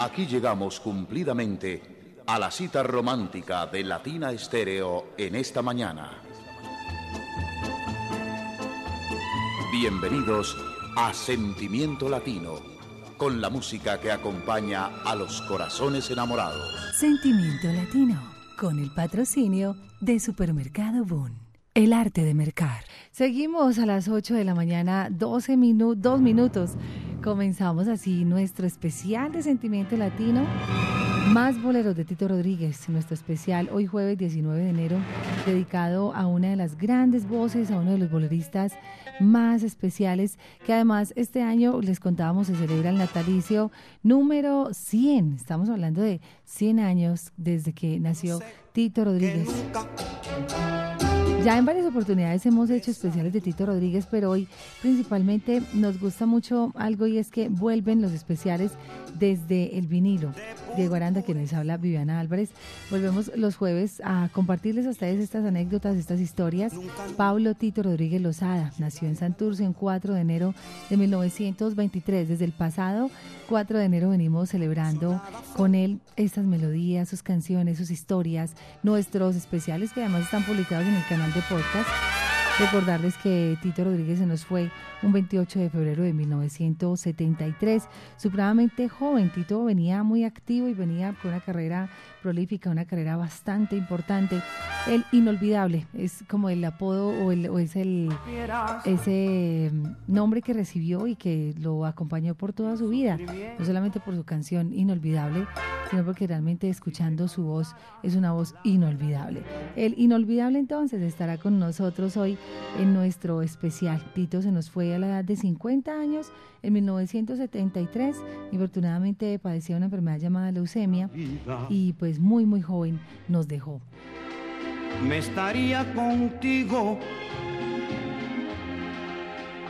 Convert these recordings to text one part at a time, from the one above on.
Aquí llegamos cumplidamente a la cita romántica de Latina Estéreo en esta mañana. Bienvenidos a Sentimiento Latino, con la música que acompaña a los corazones enamorados. Sentimiento Latino, con el patrocinio de Supermercado Boon. El arte de mercar. Seguimos a las 8 de la mañana, 12 minutos, 2 minutos. Comenzamos así nuestro especial de Sentimiento Latino. Más boleros de Tito Rodríguez, nuestro especial hoy jueves 19 de enero, dedicado a una de las grandes voces, a uno de los boleristas más especiales, que además este año les contábamos se celebra el natalicio número 100. Estamos hablando de 100 años desde que nació Tito Rodríguez. Ya en varias oportunidades hemos hecho especiales de Tito Rodríguez, pero hoy principalmente nos gusta mucho algo y es que vuelven los especiales desde el vinilo. Diego Aranda, quien les habla, Viviana Álvarez. Volvemos los jueves a compartirles a ustedes estas anécdotas, estas historias. Pablo Tito Rodríguez Lozada nació en Santurce el 4 de enero de 1923. Desde el pasado 4 de enero venimos celebrando con él estas melodías, sus canciones, sus historias, nuestros especiales que además están publicados en el canal de podcast. Recordarles que Tito Rodríguez se nos fue un 28 de febrero de 1973. Supremamente joven, Tito venía muy activo y venía con una carrera prolífica, una carrera bastante importante. El inolvidable es como el apodo o, el, o es el ese mm, nombre que recibió y que lo acompañó por toda su vida, no solamente por su canción inolvidable, sino porque realmente escuchando su voz es una voz inolvidable. El inolvidable entonces estará con nosotros hoy en nuestro especial. Tito se nos fue a la edad de 50 años en 1973. Infortunadamente padecía una enfermedad llamada leucemia y pues muy muy joven nos dejó. Me estaría contigo.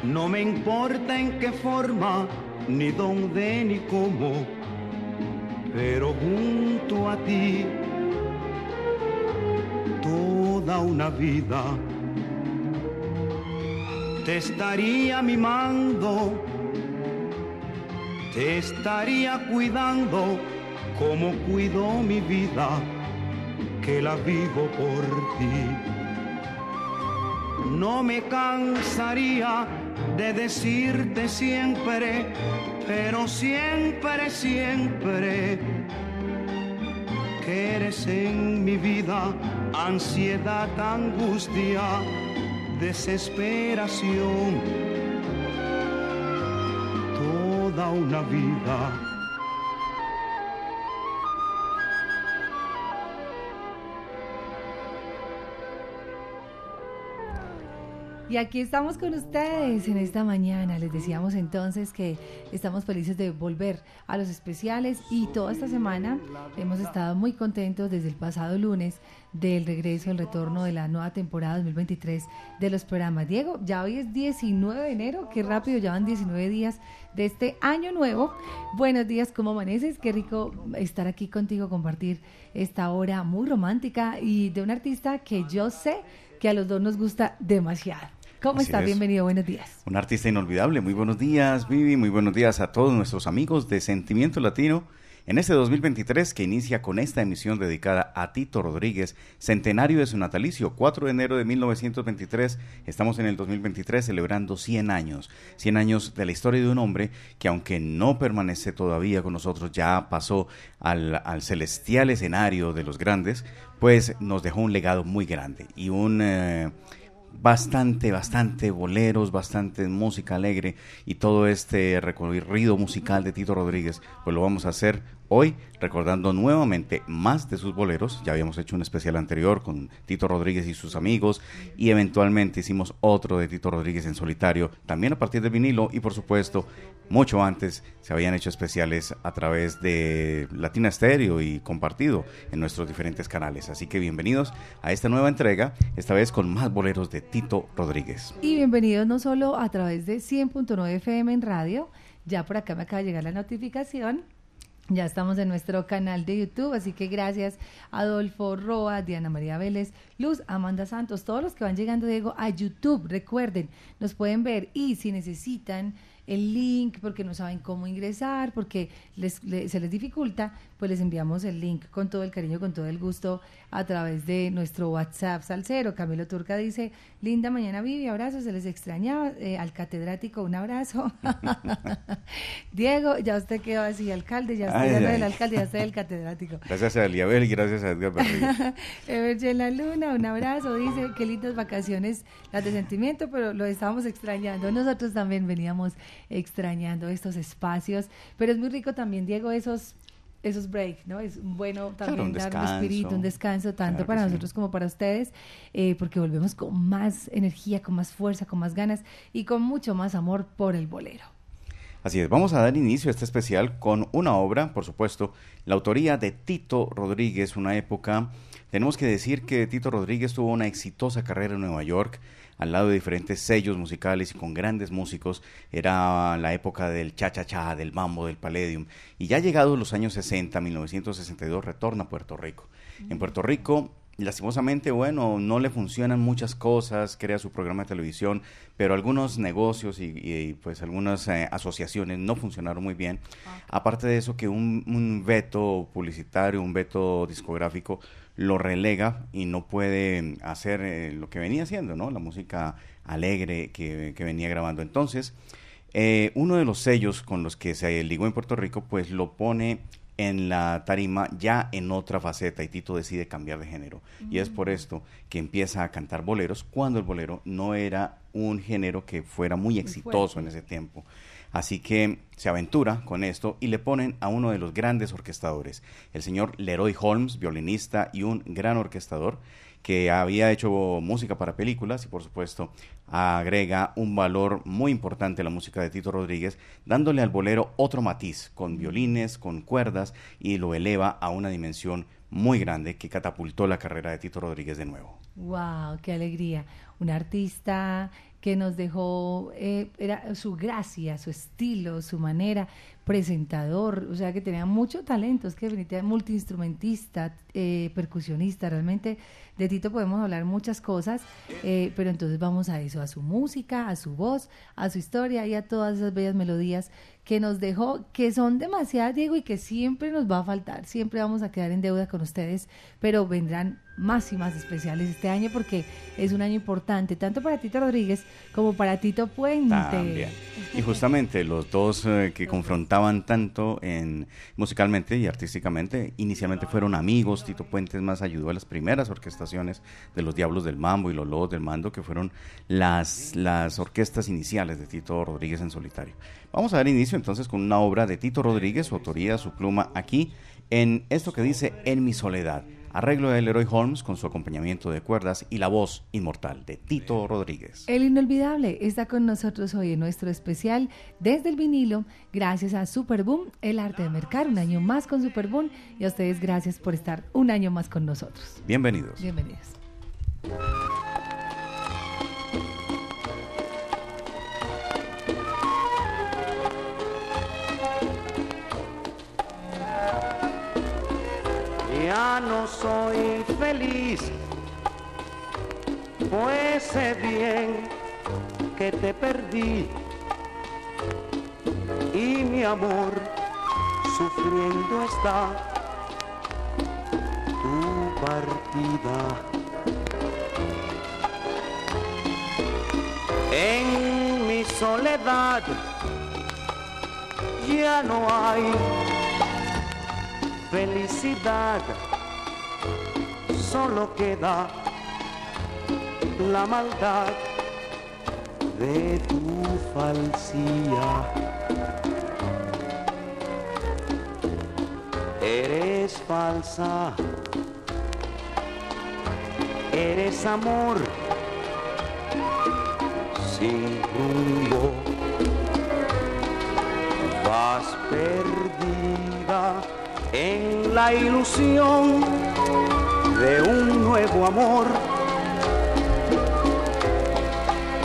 No me importa en qué forma, ni dónde, ni cómo, pero junto a ti toda una vida te estaría mimando, te estaría cuidando como cuido mi vida, que la vivo por ti. No me cansaría de decirte siempre, pero siempre, siempre, que eres en mi vida ansiedad, angustia desesperación, toda una vida. Y aquí estamos con ustedes en esta mañana. Les decíamos entonces que estamos felices de volver a los especiales y toda esta semana hemos estado muy contentos desde el pasado lunes del regreso, el retorno de la nueva temporada 2023 de los programas. Diego, ya hoy es 19 de enero, qué rápido, ya van 19 días de este año nuevo. Buenos días, ¿cómo amaneces? Qué rico estar aquí contigo, compartir esta hora muy romántica y de un artista que yo sé que a los dos nos gusta demasiado. ¿Cómo estás? Bienvenido, buenos días. Un artista inolvidable. Muy buenos días, Vivi. Muy buenos días a todos nuestros amigos de Sentimiento Latino. En este 2023 que inicia con esta emisión dedicada a Tito Rodríguez, centenario de su natalicio, 4 de enero de 1923, estamos en el 2023 celebrando 100 años, 100 años de la historia de un hombre que aunque no permanece todavía con nosotros, ya pasó al, al celestial escenario de los grandes, pues nos dejó un legado muy grande y un... Eh, bastante, bastante boleros, bastante música alegre y todo este recorrido musical de Tito Rodríguez, pues lo vamos a hacer hoy recordando nuevamente más de sus boleros. Ya habíamos hecho un especial anterior con Tito Rodríguez y sus amigos y eventualmente hicimos otro de Tito Rodríguez en solitario, también a partir del vinilo y por supuesto mucho antes se habían hecho especiales a través de Latina Stereo y compartido en nuestros diferentes canales. Así que bienvenidos a esta nueva entrega, esta vez con más boleros de Tito Rodríguez. Y bienvenidos no solo a través de 100.9 FM en radio, ya por acá me acaba de llegar la notificación ya estamos en nuestro canal de YouTube, así que gracias Adolfo Roa, Diana María Vélez, Luz, Amanda Santos, todos los que van llegando, Diego, a YouTube. Recuerden, nos pueden ver y si necesitan el link, porque no saben cómo ingresar, porque les, se les dificulta, pues les enviamos el link con todo el cariño, con todo el gusto a través de nuestro WhatsApp Salcero. Camilo Turca dice, linda mañana Vivi, abrazos, se les extrañaba. Eh, al catedrático, un abrazo. Diego, ya usted quedó así, alcalde, ya usted ya no es el alcalde, ya usted es el catedrático. Gracias a Eliabel y gracias a Edgar Ever La Luna, un abrazo, dice, qué lindas vacaciones las de sentimiento, pero lo estábamos extrañando. Nosotros también veníamos extrañando estos espacios, pero es muy rico también, Diego, esos esos breaks, ¿no? Es bueno también dar un espíritu, un descanso, tanto para nosotros como para ustedes, eh, porque volvemos con más energía, con más fuerza, con más ganas y con mucho más amor por el bolero. Así es, vamos a dar inicio a este especial con una obra, por supuesto, la autoría de Tito Rodríguez, una época, tenemos que decir que Tito Rodríguez tuvo una exitosa carrera en Nueva York, al lado de diferentes sellos musicales y con grandes músicos. Era la época del cha-cha-cha, del mambo, del palladium. Y ya llegados los años 60, 1962, retorna a Puerto Rico. En Puerto Rico lastimosamente, bueno, no le funcionan muchas cosas, crea su programa de televisión, pero algunos negocios y, pues algunas eh, asociaciones no funcionaron muy bien. Aparte de eso, que un, veto publicitario, un veto discográfico lo relega y no puede hacer eh, lo que venía haciendo, ¿no? La música alegre que, venía grabando. Entonces, eh, uno de los sellos con los que se ligó en Puerto Rico, pues lo pone en la tarima ya en otra faceta y Tito decide cambiar de género. Y es por mm. esto que empieza a cantar boleros cuando el bolero no era un género que fuera muy exitoso en ese tiempo. Así que se aventura con esto y le ponen a uno de los grandes orquestadores, el señor Leroy Holmes, violinista y un gran orquestador que había hecho música para películas y por supuesto agrega un valor muy importante a la música de Tito Rodríguez, dándole al bolero otro matiz, con violines, con cuerdas y lo eleva a una dimensión muy grande que catapultó la carrera de Tito Rodríguez de nuevo. ¡Wow! ¡Qué alegría! Un artista que nos dejó eh, era su gracia, su estilo, su manera, presentador, o sea que tenía mucho talento, es que definitivamente multiinstrumentista, eh, percusionista, realmente de Tito podemos hablar muchas cosas, eh, pero entonces vamos a eso, a su música, a su voz, a su historia y a todas esas bellas melodías que nos dejó, que son demasiadas, Diego, y que siempre nos va a faltar, siempre vamos a quedar en deuda con ustedes, pero vendrán más y más especiales este año porque es un año importante, tanto para Tito Rodríguez como para Tito Puente. Y justamente los dos eh, que confrontaban tanto en musicalmente y artísticamente, inicialmente fueron amigos, Tito Puentes más ayudó a las primeras orquestaciones de los Diablos del Mambo y los Lobos del Mando, que fueron las, las orquestas iniciales de Tito Rodríguez en solitario. Vamos a dar inicio entonces con una obra de Tito Rodríguez, su autoría, su pluma aquí, en esto que dice En mi soledad arreglo de Leroy Holmes con su acompañamiento de cuerdas y la voz inmortal de Tito Rodríguez. El inolvidable está con nosotros hoy en nuestro especial desde el vinilo, gracias a Superboom, el arte de mercar, un año más con Superboom y a ustedes gracias por estar un año más con nosotros. Bienvenidos. Bienvenidos. Ya no soy feliz, pues sé bien que te perdí y mi amor sufriendo está tu partida. En mi soledad ya no hay felicidad, solo queda la maldad de tu falsía. Eres falsa, eres amor sin rumbo, vas perdida en la ilusión de un nuevo amor.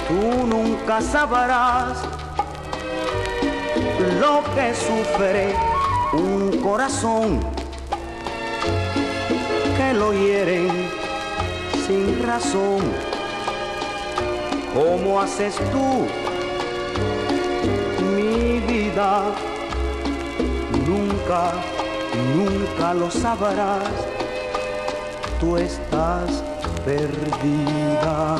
Tú nunca sabrás lo que sufre un corazón que lo hieren sin razón. ¿Cómo haces tú? vida. Nunca, nunca lo sabrás. Estás perdida.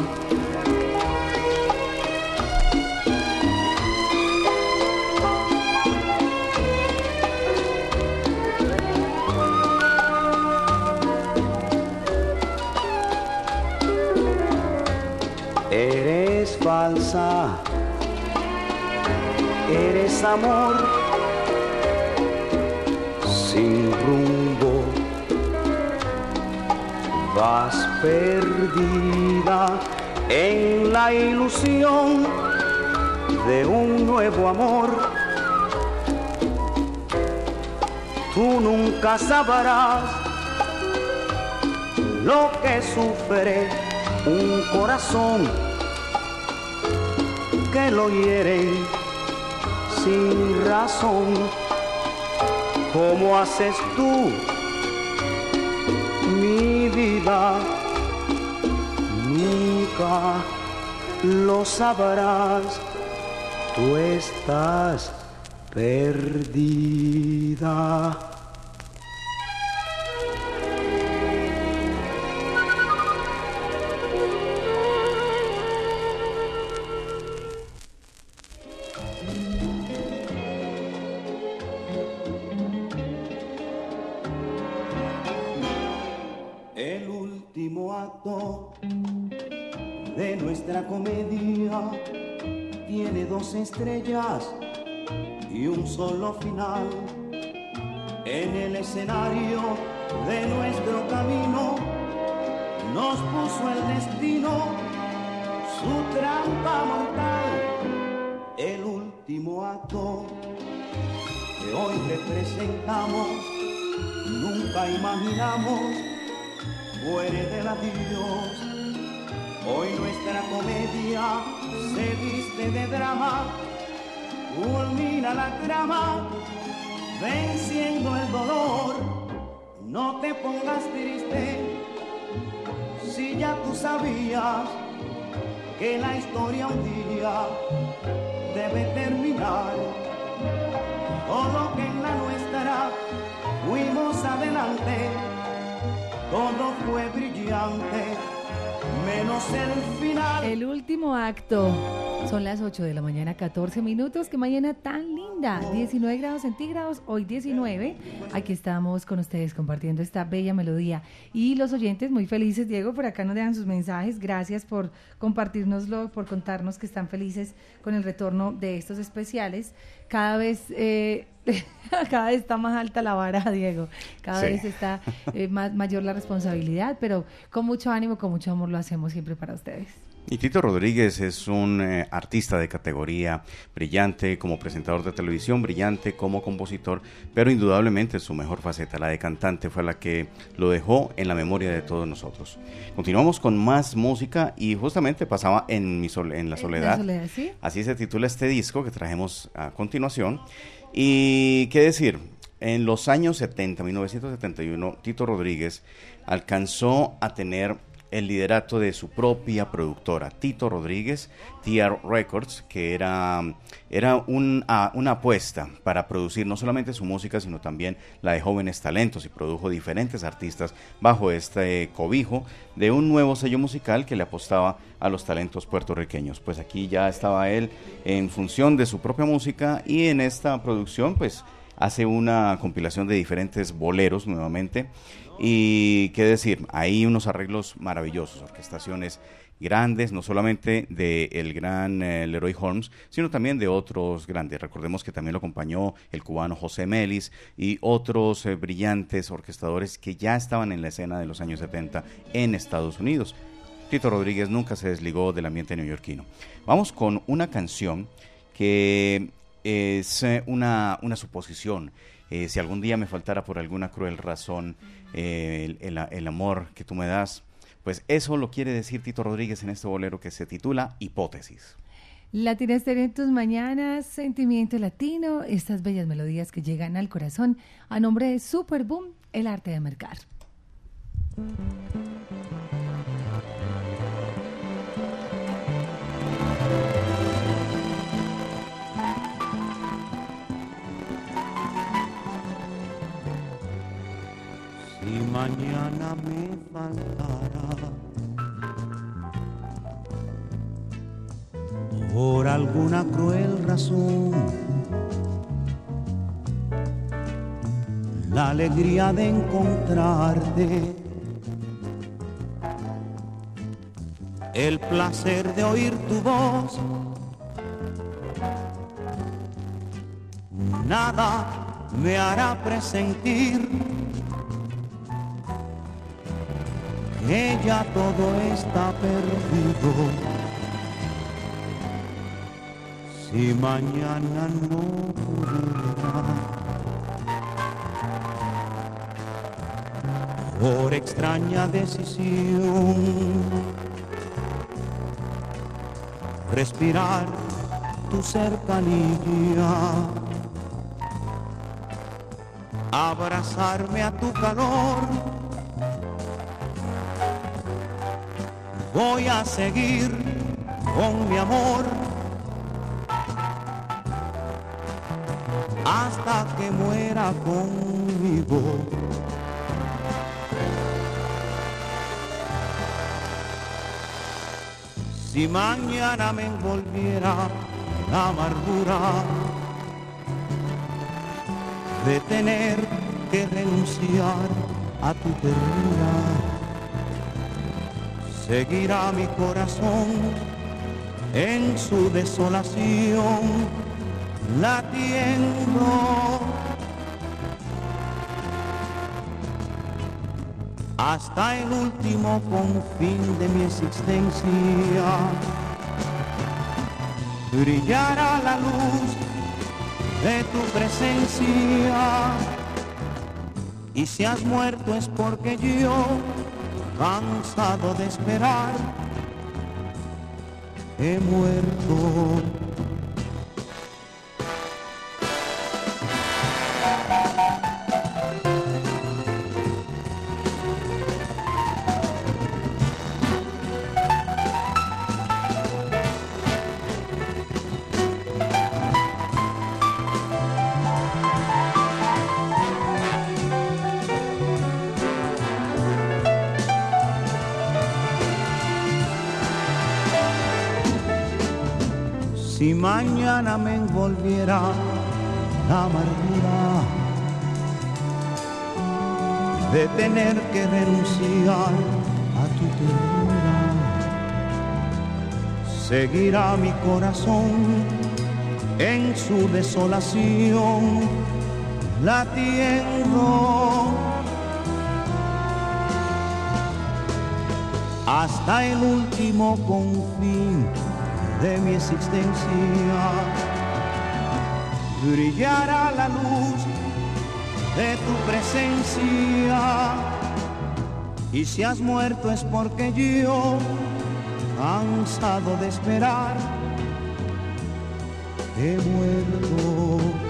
Eres falsa, eres amor. Sin rumbo, vas perdida en la ilusión de un nuevo amor. Tú nunca sabrás lo que sufre un corazón que lo hieren sin razón. ¿Cómo haces tú, vida? Nunca lo sabrás, tú estás perdida. Final. En el escenario de nuestro camino nos puso el destino su trampa mortal. El último acto que hoy representamos, nunca imaginamos muere del adiós. Hoy nuestra comedia se viste de drama, culmina la trama, venciendo el dolor. No te pongas triste si ya tú sabías que la historia un día debe terminar. Todo que en la nuestra fuimos adelante todo fue brillante, menos el final. El último acto. Son las 8 de la mañana, 14 minutos. Qué mañana tan linda. 19 grados centígrados, hoy 19. Aquí estamos con ustedes compartiendo esta bella melodía. Y los oyentes muy felices, Diego, por acá nos dejan sus mensajes. Gracias por compartirnoslo, por contarnos que están felices con el retorno de estos especiales. Cada vez, eh, cada vez está más alta la vara, Diego. Cada Sí. vez está eh, más, mayor la responsabilidad, pero con mucho ánimo, con mucho amor lo hacemos siempre para ustedes. Y Tito Rodríguez es un eh, artista de categoría brillante como presentador de televisión, brillante como compositor, pero indudablemente su mejor faceta, la de cantante, fue la que lo dejó en la memoria de todos nosotros. Continuamos con más música y justamente pasaba en, mi sol- en La En Soledad. La Soledad, ¿sí? Así se titula este disco que trajemos a continuación. Y qué decir, en los años 70, 1971, Tito Rodríguez alcanzó a tener el liderato de su propia productora, Tito Rodríguez, TR Records, que era, era un- a- una apuesta para producir no solamente su música, sino también la de jóvenes talentos y produjo diferentes artistas bajo este cobijo de un nuevo sello musical que le apostaba a los talentos puertorriqueños. Pues aquí ya estaba él en función de su propia música y en esta producción pues hace una compilación de diferentes boleros nuevamente y qué decir, hay unos arreglos maravillosos, orquestaciones grandes, no solamente del el gran eh, Leroy Holmes, sino también de otros grandes. Recordemos que también lo acompañó el cubano José Melis y otros eh, brillantes orquestadores que ya estaban en la escena de los años 70 en Estados Unidos. Tito Rodríguez nunca se desligó del ambiente neoyorquino. Vamos con una canción que es eh, una, una suposición. Eh, si algún día me faltara por alguna cruel razón eh, el, amor que tú me das, pues eso lo quiere decir Tito Rodríguez en este bolero que se titula Hipótesis. Latina en tus mañanas, sentimiento latino, estas bellas melodías que llegan al corazón a nombre de Super Boom, el arte de mercar. Mañana me faltará por alguna cruel razón la alegría de encontrarte, el placer de oír tu voz. Nada me hará presentir ya todo está perdido. Si mañana no pudiera por extraña decisión respirar tu cercanía abrazarme a tu calor voy a seguir con mi amor hasta que muera conmigo. Si mañana me envolviera la amargura de tener que renunciar a tu ternura, seguirá mi corazón en su desolación latiendo hasta el último confín de mi existencia. Brillará la luz de tu presencia y si has muerto es porque yo, cansado de esperar, he muerto. Envolviera la amargura de tener que renunciar a tu ternura. Seguirá mi corazón en su desolación latiendo hasta el último confín de mi existencia. Brillará la luz de tu presencia. Y si has muerto es porque yo, cansado de esperar, he muerto.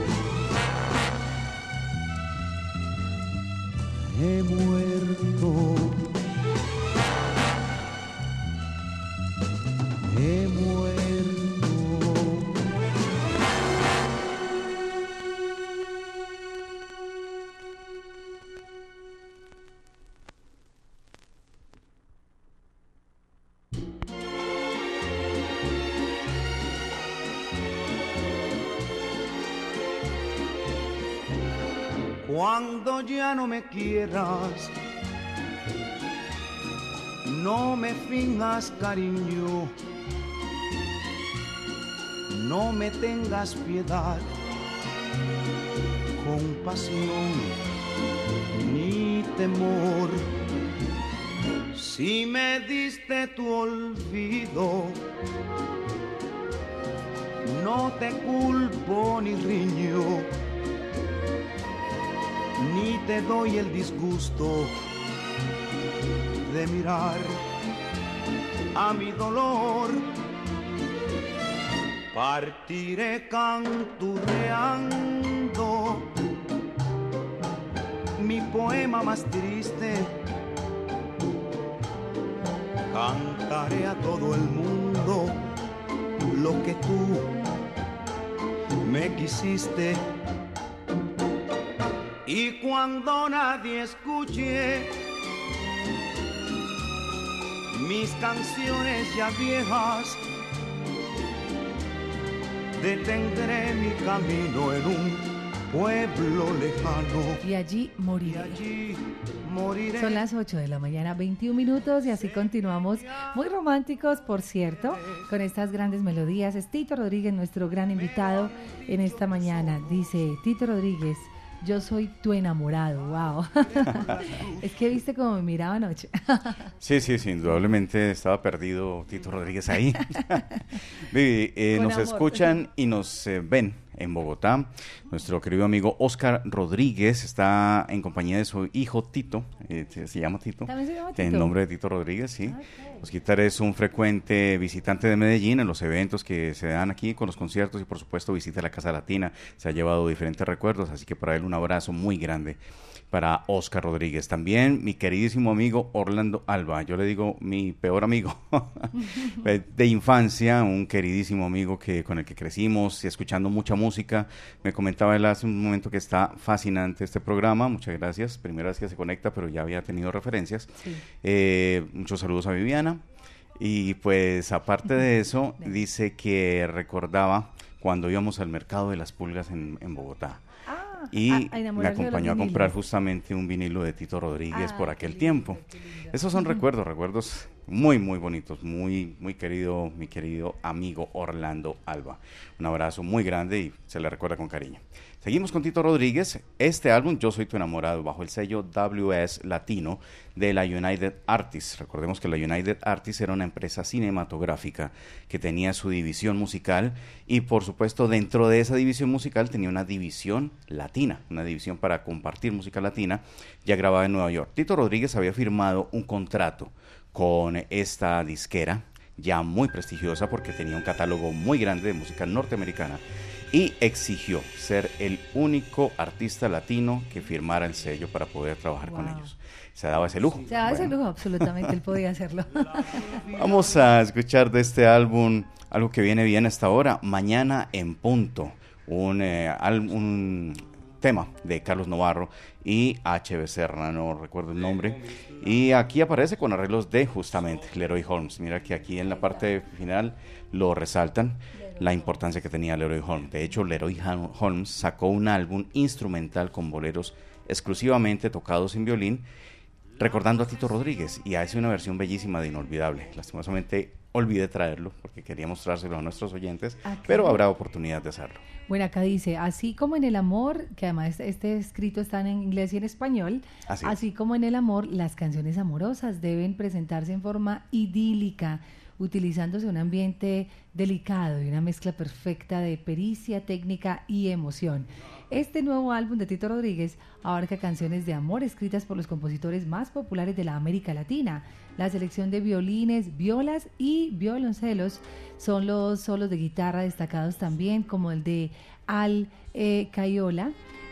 No me fingas cariño, no me tengas piedad, compasión ni temor. Si me diste tu olvido, no te culpo ni riño ni te doy el disgusto de mirar a mi dolor. Partiré canturreando mi poema más triste. Cantaré a todo el mundo lo que tú me quisiste Y cuando nadie escuche mis canciones ya viejas, detendré mi camino en un pueblo lejano. Y allí moriré. allí moriré. Son las 8 de la mañana, 21 minutos y así continuamos muy románticos, por cierto, con estas grandes melodías. Es Tito Rodríguez, nuestro gran invitado en esta mañana. Dice Tito Rodríguez, yo soy tu enamorado, wow. es que viste cómo me miraba anoche. sí, sí, sí, indudablemente estaba perdido Tito Rodríguez ahí. Vivi, eh, nos amor. escuchan y nos eh, ven en Bogotá. Nuestro querido amigo Oscar Rodríguez está en compañía de su hijo Tito. Eh, se llama Tito. ¿También se llama Tito? En nombre de Tito Rodríguez, sí. Okay. Osquitar es un frecuente visitante de Medellín en los eventos que se dan aquí con los conciertos y por supuesto visita la Casa Latina. Se ha llevado diferentes recuerdos, así que para él un abrazo muy grande para Oscar Rodríguez. También mi queridísimo amigo Orlando Alba, yo le digo mi peor amigo de infancia, un queridísimo amigo que con el que crecimos y escuchando mucha música. Me comentaba él hace un momento que está fascinante este programa. Muchas gracias. Primera vez que se conecta, pero ya había tenido referencias. Sí. Eh, muchos saludos a Viviana. Y pues aparte de eso, dice que recordaba cuando íbamos al mercado de las pulgas en, en Bogotá y a- a me acompañó a comprar justamente un vinilo de Tito Rodríguez Ah, por aquel lindo, tiempo. Esos son recuerdos, recuerdos muy, muy bonitos, muy, muy querido, mi querido amigo Orlando Alba. Un abrazo muy grande y se le recuerda con cariño. Seguimos con Tito Rodríguez. Este álbum, Yo Soy Tu Enamorado, bajo el sello WS Latino de la United Artists. Recordemos que la United Artists era una empresa cinematográfica que tenía su división musical y por supuesto dentro de esa división musical tenía una división latina, una división para compartir música latina ya grabada en Nueva York. Tito Rodríguez había firmado un contrato con esta disquera ya muy prestigiosa porque tenía un catálogo muy grande de música norteamericana y exigió ser el único artista latino que firmara el sello para poder trabajar con Wow. ellos. Se daba ese lujo. Sea, ese Bueno. lujo, absolutamente, él podía hacerlo. Vamos a escuchar de este álbum algo que viene bien hasta ahora, Mañana en Punto, un, eh, al- un tema de Carlos Novarro y H. Becerra, no recuerdo el nombre. Y aquí aparece con arreglos de justamente Leroy Holmes. Mira que aquí en la parte final lo resaltan la importancia que tenía Leroy Holmes. De hecho, Leroy Hol- Holmes sacó un álbum instrumental con boleros exclusivamente tocados en violín recordando a Tito Rodríguez y hace una versión bellísima de Inolvidable. Lastimosamente olvidé traerlo porque quería mostrárselo a nuestros oyentes, Ah, pero habrá oportunidad de hacerlo. Bueno, acá dice, así como en el amor, que además este escrito está en inglés y en español, Así así, es. como en el amor, las canciones amorosas deben presentarse en forma idílica, utilizándose un ambiente delicado y una mezcla perfecta de pericia, técnica y emoción. Este nuevo álbum de Tito Rodríguez abarca canciones de amor escritas por los compositores más populares de la América Latina. La selección de violines, violas y violoncelos son los solos de guitarra destacados también, como el de Al eh, Cayola,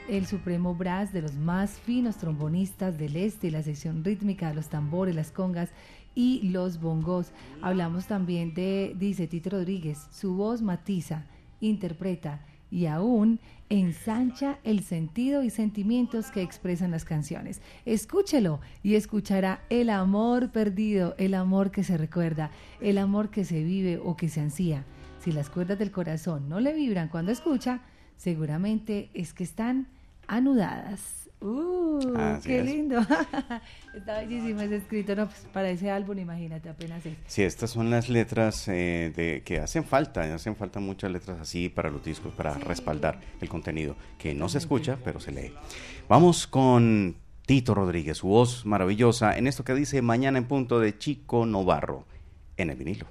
el supremo brass de los más finos trombonistas del este, la sección rítmica de los tambores, las congas y los bongos. Hablamos también de, dice Tito Rodríguez, su voz matiza, interpreta y aún ensancha el sentido y sentimientos que expresan las canciones. Escúchelo y escuchará el amor perdido, el amor que se recuerda, el amor que se vive o que se ansía. Si las cuerdas del corazón no le vibran cuando escucha, seguramente es que están anudadas. ¡Uh! Así ¡Qué es. lindo! Está bellísimo ese escrito, no, pues para ese álbum, imagínate, apenas es. Sí, estas son las letras eh, de, que hacen falta, hacen falta muchas letras así para los discos, para respaldar el contenido, que no se escucha, pero se lee. Vamos con Tito Rodríguez, su voz maravillosa, en esto que dice Mañana en punto de Chico Novarro, en el vinilo.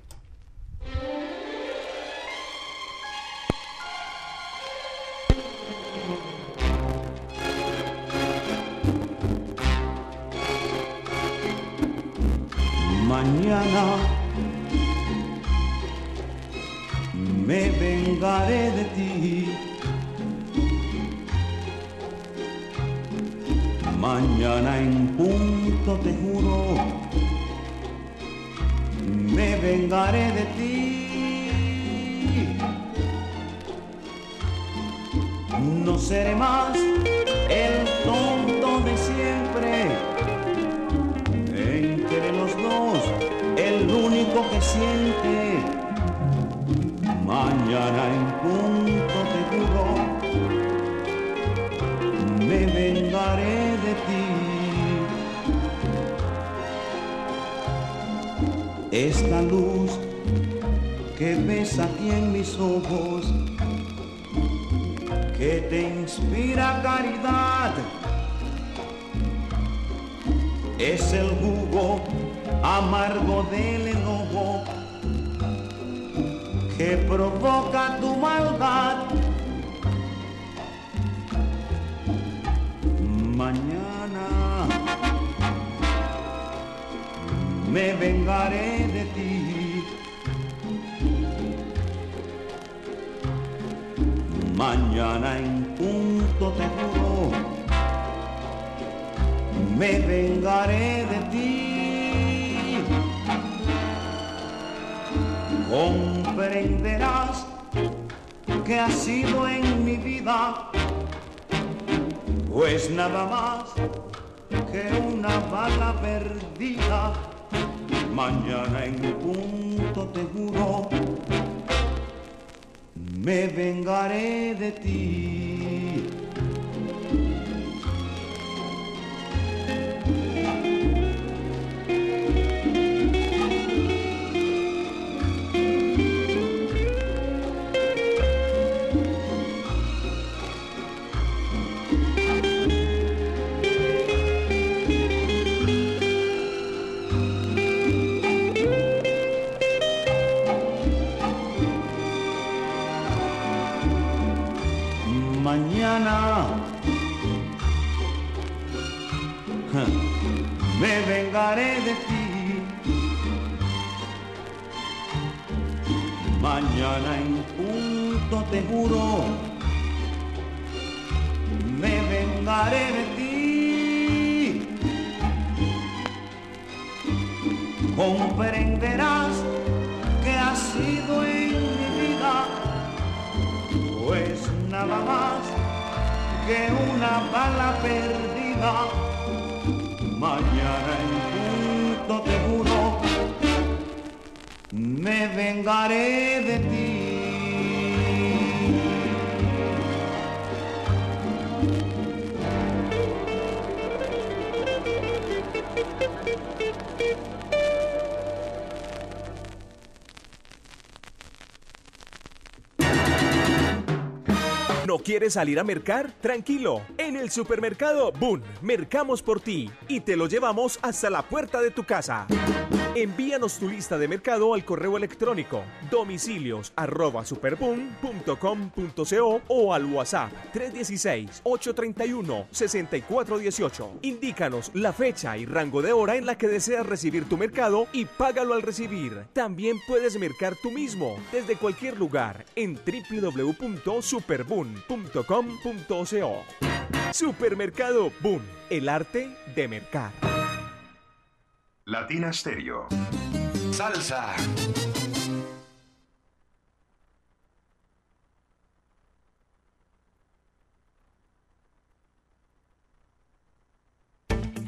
privaré de ti. Mañana en punto te juro, me vengaré de ti. No seré más el tonto de siempre. Entre los dos, el único que siente Mañana en punto te juro, me vengaré de ti. Esta luz que ves aquí en mis ojos, que te inspira caridad, es el jugo amargo del enojo que provoca tu maldad. Mañana me vengaré de ti. Mañana en punto te juro, me vengaré de ti. Comprenderás que ha sido en mi vida, pues nada más que una bala perdida. Mañana en punto te juro, me vengaré de ti. Vengaré de ti. Mañana en punto te juro, me vengaré de ti. Comprenderás que ha sido en mi vida, pues nada más que una bala perdida. Mañana en me vengaré de ti. ¿No quieres salir a mercar? Tranquilo. En el supermercado Boon, mercamos por ti y te lo llevamos hasta la puerta de tu casa. Envíanos tu lista de mercado al correo electrónico domicilios o al WhatsApp 316-831-6418. Indícanos la fecha y rango de hora en la que deseas recibir tu mercado y págalo al recibir. También puedes mercar tú mismo desde cualquier lugar en www.superboom.com.co. Supermercado Boom, el arte de mercar. Latina Stereo. Salsa.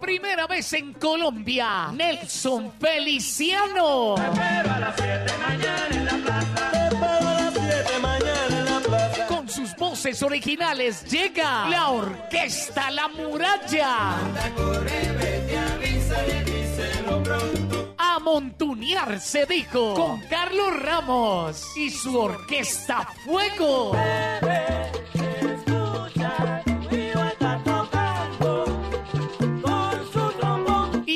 Primera vez en Colombia, Nelson Feliciano. Te espero a las 7 mañana en la plaza. Te espero a las 7 mañana en la plaza. Con sus voces originales llega la Orquesta La Muralla. A montunear se dijo con Carlos Ramos y su Orquesta Fuego.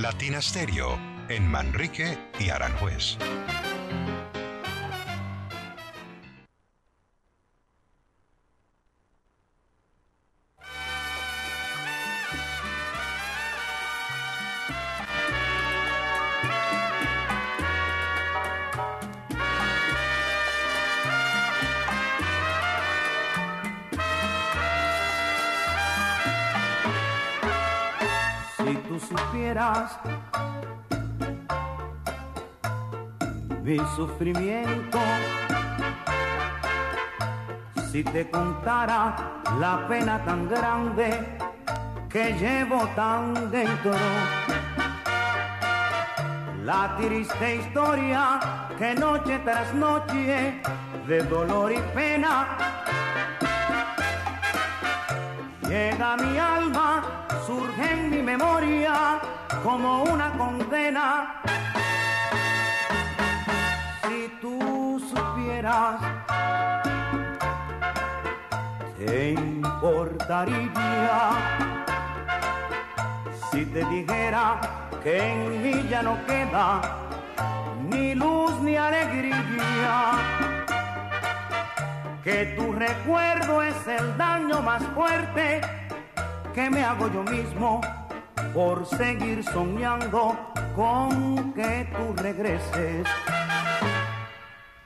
Latina Stereo en Manrique y Aranjuez. Sufrimiento, si te contara la pena tan grande que llevo tan dentro, la triste historia que noche tras noche de dolor y pena Llega a mi alma, surge en mi memoria como una condena. Te importaría. Si te dijera que en mí ya no queda ni luz ni alegría que tu recuerdo es el daño más fuerte que me hago yo mismo por seguir soñando con que tú regreses.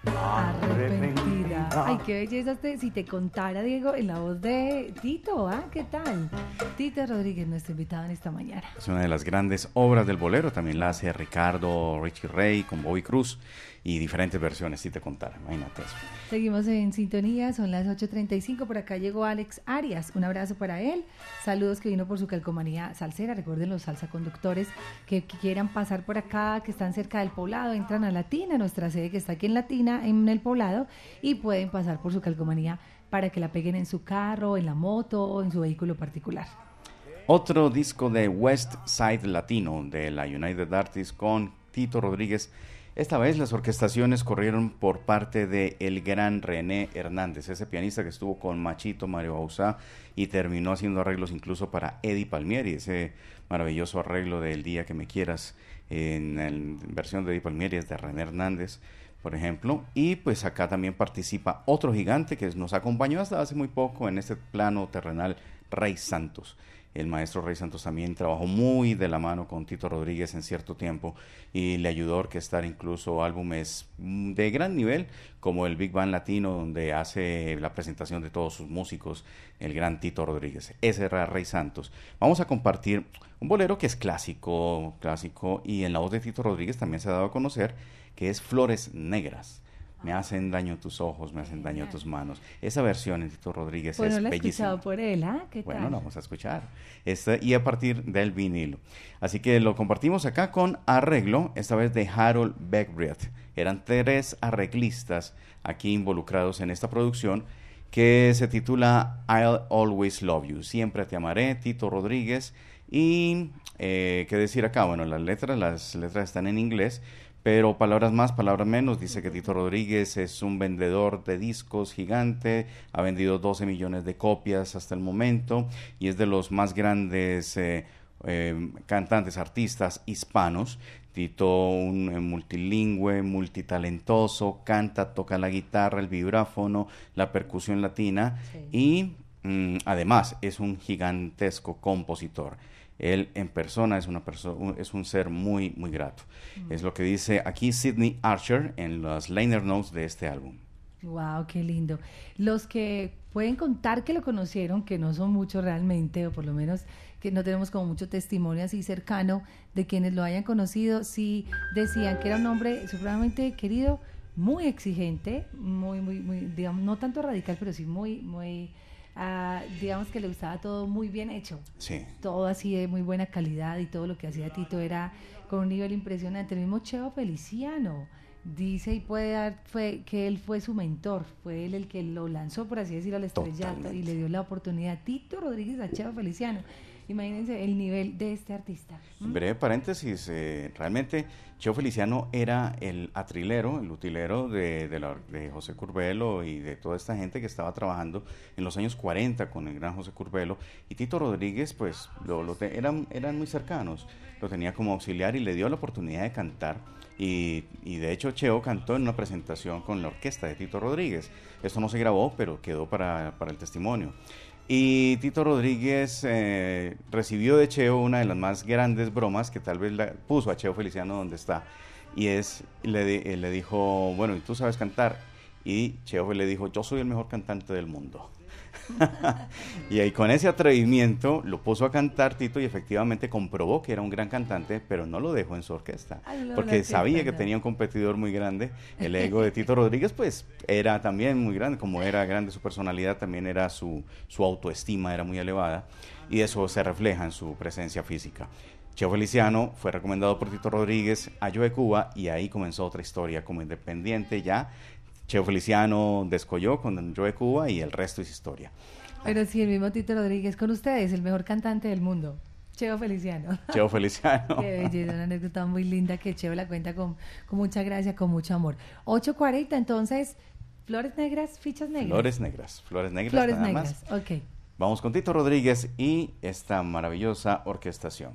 Arrepentida. Ay, qué belleza este, si te contara, Diego, en la voz de Tito, ¿ah? ¿Qué tal? Tito Rodríguez, nuestro invitado en esta mañana. Es una de las grandes obras del bolero, también la hace Ricardo Richie Ray con Bobby Cruz y diferentes versiones, si te contara, imagínate eso. Seguimos en sintonía, son las 8.35, por acá llegó Alex Arias, un abrazo para él, saludos que vino por su calcomanía salsera, recuerden los salsa conductores que, que quieran pasar por acá, que están cerca del poblado, entran a Latina, nuestra sede que está aquí en Latina, en el poblado, y pueden pasar por su calcomanía para que la peguen en su carro, en la moto o en su vehículo particular. Otro disco de West Side Latino de la United Artists con Tito Rodríguez. Esta vez las orquestaciones corrieron por parte de el gran René Hernández, ese pianista que estuvo con Machito, Mario Bauzá y terminó haciendo arreglos incluso para Eddie Palmieri, ese maravilloso arreglo de El día que me quieras en la versión de Eddie Palmieri es de René Hernández, por ejemplo. Y pues acá también participa otro gigante que nos acompañó hasta hace muy poco en este plano terrenal, Rey Santos. El maestro Rey Santos también trabajó muy de la mano con Tito Rodríguez en cierto tiempo y le ayudó a orquestar incluso álbumes mm, de gran nivel como el Big Band Latino donde hace la presentación de todos sus músicos el gran Tito Rodríguez. Ese era Rey Santos. Vamos a compartir un bolero que es clásico, clásico y en la voz de Tito Rodríguez también se ha dado a conocer que es Flores Negras. Me hacen daño tus ojos, me hacen daño tus manos. Esa versión en Tito Rodríguez Bueno, es la he bellísima. escuchado por él, ¿ah? ¿Qué Bueno, la vamos a escuchar. Esta, y a partir del vinilo. Así que lo compartimos acá con arreglo, esta vez de Harold Beckbreth. Eran tres arreglistas aquí involucrados en esta producción que se titula I'll Always Love You. Siempre te amaré, Tito Rodríguez. Y eh, qué decir acá, bueno, las letras, las letras están en inglés, pero palabras más, palabras menos. Dice que Tito Rodríguez es un vendedor de discos gigante, ha vendido 12 millones de copias hasta el momento y es de los más grandes eh, eh, cantantes, artistas hispanos. Tito, un eh, multilingüe, multitalentoso, canta, toca la guitarra, el vibráfono, la percusión latina y mm, además es un gigantesco compositor. Él en persona es, una perso- un- es un ser muy, muy grato. Es lo que dice aquí Sidney Archer en los liner notes de este álbum. Wow, qué lindo. Los que pueden contar que lo conocieron, que no son muchos realmente, o por lo menos que no tenemos como mucho testimonio así cercano de quienes lo hayan conocido, sí decían que era un hombre supremamente querido, muy exigente, muy, muy, muy, digamos, no tanto radical, pero sí muy, muy, ah, digamos que le gustaba todo muy bien hecho Sí. todo así de muy buena calidad y todo lo que hacía Tito era con un nivel impresionante. El mismo Cheo Feliciano dice y puede dar fue que él fue su mentor, fue él el que lo lanzó, por así decirlo, al estrellato y le dio la oportunidad. Tito Rodríguez a Cheo Feliciano. Imagínense el nivel de este artista. ¿Mm? Breve paréntesis, eh, realmente Cheo Feliciano era el atrilero, el utilero de, José Curbelo y de toda esta gente que estaba trabajando en los años 40 con el gran José Curbelo. Y Tito Rodríguez, pues, lo, lo te- eran, muy cercanos. Lo tenía como auxiliar y le dio la oportunidad de cantar. Y, de hecho Cheo cantó en una presentación con la orquesta de Tito Rodríguez. Esto no se grabó, pero quedó para el testimonio. Y Tito Rodríguez eh, recibió de Cheo una de las más grandes bromas que tal vez la puso a Cheo Feliciano donde está. Y es, le, eh, le dijo, bueno, ¿y tú sabes cantar? Y Cheo le dijo, yo soy el mejor cantante del mundo. y ahí con ese atrevimiento lo puso a cantar Tito y efectivamente comprobó que era un gran cantante, pero no lo dejó en su orquesta. Ay, no, la porque sabía que tenía un competidor muy grande. El ego de Tito Rodríguez pues era también muy grande, como era grande su personalidad, también era su, su autoestima, era muy elevada y eso se refleja en su presencia física. Cheo Feliciano fue recomendado por Tito Rodríguez a Joe Cuba y ahí comenzó otra historia como independiente ya. Cheo Feliciano descolló con Joe Cuba y el resto es historia. Pero sí, el mismo Tito Rodríguez con ustedes, el mejor cantante del mundo. Cheo Feliciano. Cheo Feliciano. Qué belleza, una anécdota muy linda que Cheo la cuenta con, con mucha gracia, con mucho amor. 8.40, entonces, flores negras, fichas negras. Flores negras, flores negras. Flores nada negras, más. ok. Vamos con Tito Rodríguez y esta maravillosa orquestación.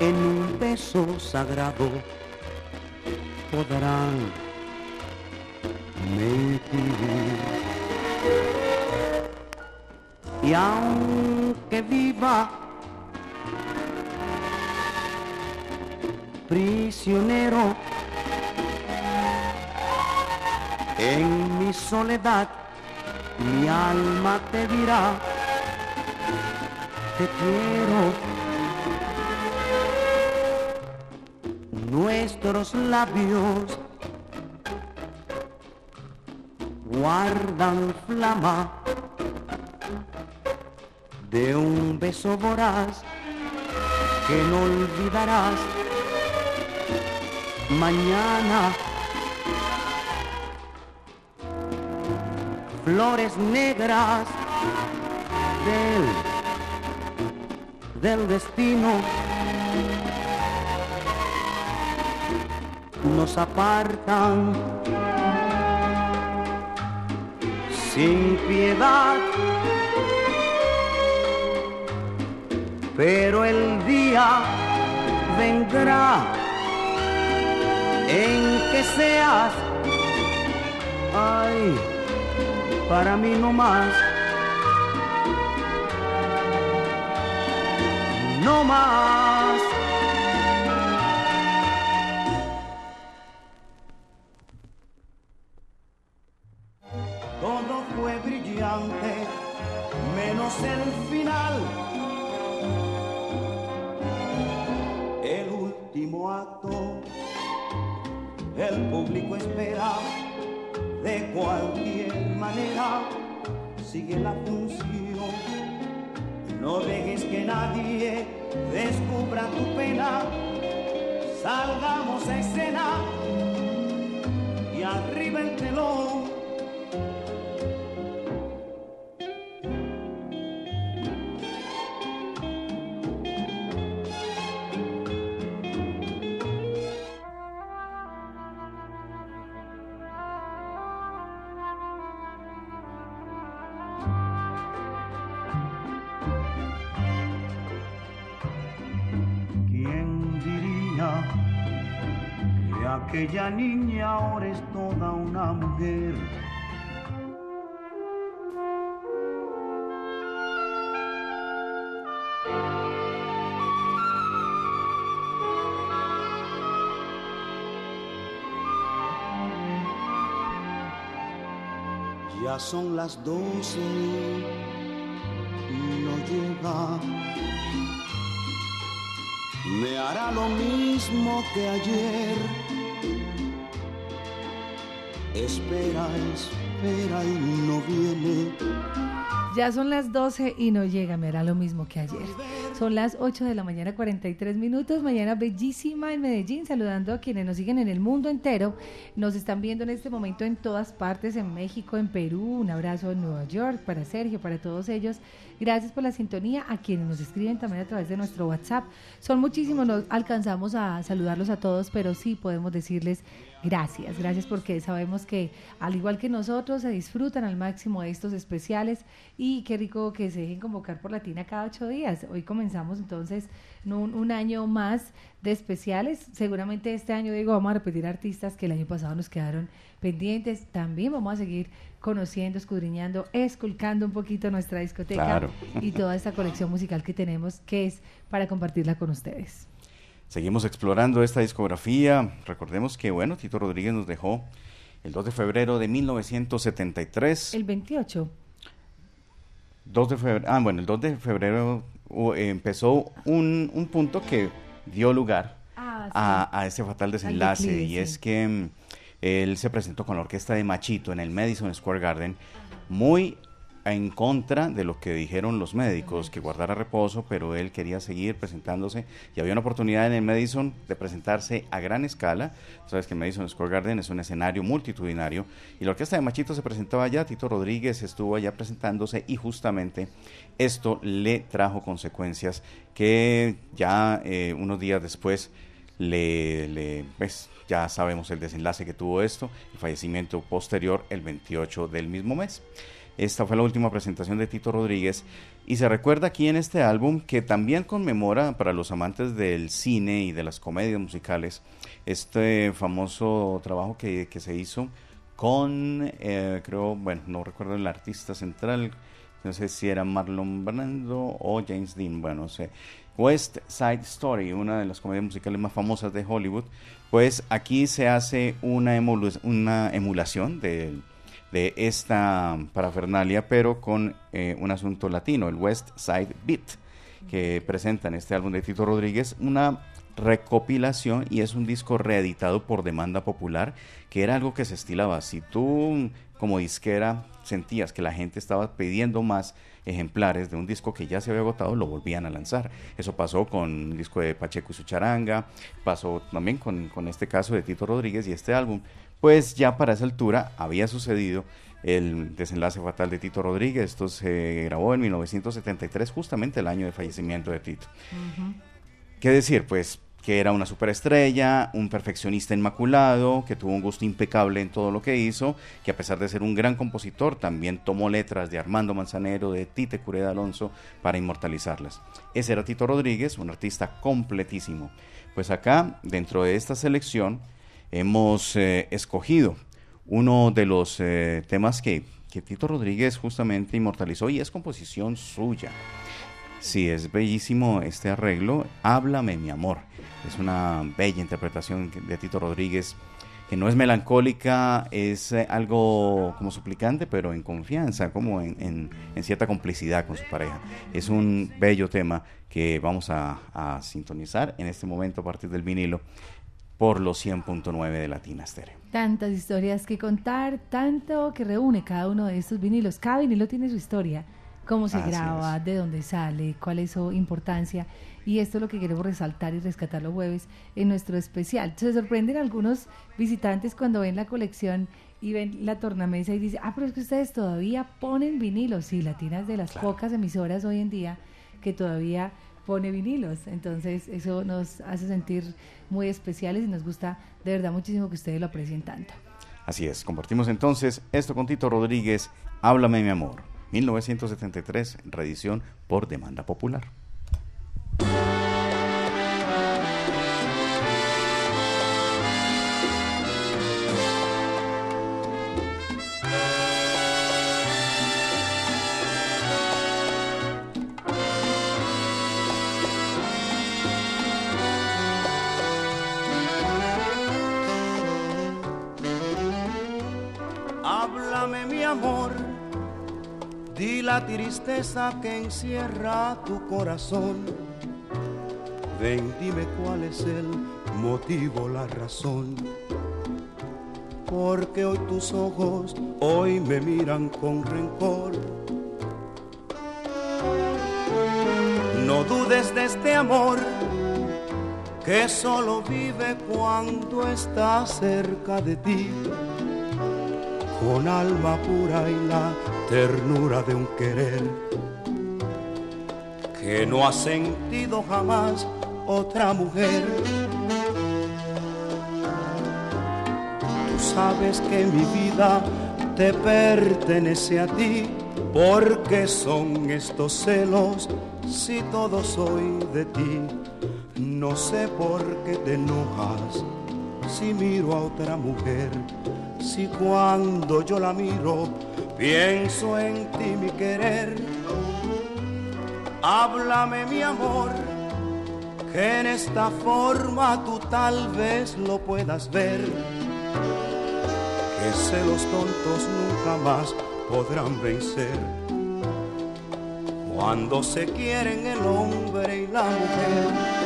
en un beso sagrado podrán mentir. Y aunque viva prisionero en mi soledad, mi alma te dirá, te quiero. Nuestros labios guardan flama de un beso voraz que no olvidarás mañana. Flores negras del, del destino nos apartan. Sin piedad, pero el día vendrá en que seas, ay, para mí no más, no más. Aquella niña ahora es toda una mujer? Ya son las doce y no llega. Me hará lo mismo que ayer. Espera, espera y no viene. Ya son las 12 y no llega, me hará lo mismo que ayer. Son las 8 de la mañana, 43 minutos. Mañana bellísima en Medellín, saludando a quienes nos siguen en el mundo entero. Nos están viendo en este momento en todas partes, en México, en Perú. Un abrazo en Nueva York para Sergio, para todos ellos. Gracias por la sintonía. A quienes nos escriben también a través de nuestro WhatsApp. Son muchísimos, no alcanzamos a saludarlos a todos, pero sí podemos decirles Gracias, gracias porque sabemos que al igual que nosotros se disfrutan al máximo de estos especiales y qué rico que se dejen convocar por Latina cada ocho días. Hoy comenzamos entonces un, un año más de especiales. Seguramente este año, digo, vamos a repetir artistas que el año pasado nos quedaron pendientes. También vamos a seguir conociendo, escudriñando, esculcando un poquito nuestra discoteca Claro. y toda esta colección musical que tenemos que es para compartirla con ustedes. Seguimos explorando esta discografía. Recordemos que, bueno, Tito Rodríguez nos dejó el 2 de febrero de 1973. El 28. 2 de febrero, ah, bueno, el 2 de febrero empezó un, un punto que dio lugar Ah, sí. a, a ese fatal desenlace declive, y sí. es que mm, él se presentó con la orquesta de Machito en el Madison Square Garden muy en contra de lo que dijeron los médicos, que guardara reposo, pero él quería seguir presentándose y había una oportunidad en el Madison de presentarse a gran escala. Sabes que Madison Square Garden es un escenario multitudinario y la orquesta de Machito se presentaba allá, Tito Rodríguez estuvo allá presentándose y justamente esto le trajo consecuencias que ya eh, unos días después le, le- pues ya sabemos el desenlace que tuvo esto, el fallecimiento posterior el 28 del mismo mes. Esta fue la última presentación de Tito Rodríguez y se recuerda aquí en este álbum que también conmemora para los amantes del cine y de las comedias musicales este famoso trabajo que, que se hizo con, eh, creo, bueno, no recuerdo el artista central, no sé si era Marlon Brando o James Dean, bueno, no sé. West Side Story, una de las comedias musicales más famosas de Hollywood, pues aquí se hace una, emulu- una emulación de, de esta parafernalia, pero con eh, un asunto latino, el West Side Beat, que presenta en este álbum de Tito Rodríguez una recopilación y es un disco reeditado por demanda popular, que era algo que se estilaba. Si tú como disquera sentías que la gente estaba pidiendo más ejemplares de un disco que ya se había agotado, lo volvían a lanzar. Eso pasó con el disco de Pacheco y su charanga, pasó también con, con este caso de Tito Rodríguez y este álbum. Pues ya para esa altura había sucedido el desenlace fatal de Tito Rodríguez. Esto se grabó en 1973, justamente el año de fallecimiento de Tito. ¿Qué decir? Pues que era una superestrella, un perfeccionista inmaculado, que tuvo un gusto impecable en todo lo que hizo, que a pesar de ser un gran compositor, también tomó letras de Armando Manzanero, de Tite Cureda Alonso, para inmortalizarlas. Ese era Tito Rodríguez, un artista completísimo. Pues acá, dentro de esta selección, hemos eh, escogido uno de los eh, temas que, que Tito Rodríguez justamente inmortalizó y es composición suya. Sí, es bellísimo este arreglo. Háblame, mi amor. Es una bella interpretación de Tito Rodríguez, que no es melancólica, es eh, algo como suplicante, pero en confianza, como en, cierta complicidad con su pareja. Es un bello tema que vamos a, a sintonizar en este momento a partir del vinilo por los 100.9 de Latina Stereo. Tantas historias que contar, tanto que reúne cada uno de estos vinilos. Cada vinilo tiene su historia cómo se graba, de dónde sale, cuál es su importancia. Y esto es lo que queremos resaltar y rescatar los jueves en nuestro especial. Se sorprenden algunos visitantes cuando ven la colección y ven la tornamesa y dicen, ah, pero es que ustedes todavía ponen vinilos. Sí, Latinas de las pocas emisoras hoy en día que todavía pone vinilos. Entonces eso nos hace sentir muy especiales y nos gusta de verdad muchísimo que ustedes lo aprecien tanto. Así es, compartimos entonces esto con Tito Rodríguez, Háblame mi amor. 1973, reedición por demanda popular. Amor Di la tristeza que encierra tu corazón. Ven, dime cuál es el motivo, la razón. Porque hoy tus ojos hoy me miran con rencor. No dudes de este amor que solo vive cuando está cerca de ti, con alma pura y la ternura de un querer que no ha sentido jamás otra mujer. Tú sabes que mi vida te pertenece a ti, porque son estos celos si todo soy de ti. No sé por qué te enojas si miro a otra mujer, si cuando yo la miro Pienso en ti, mi querer. Háblame, mi amor, que en esta forma tú tal vez lo puedas ver. Que celos tontos nunca más podrán vencer. Cuando se quieren el hombre y la mujer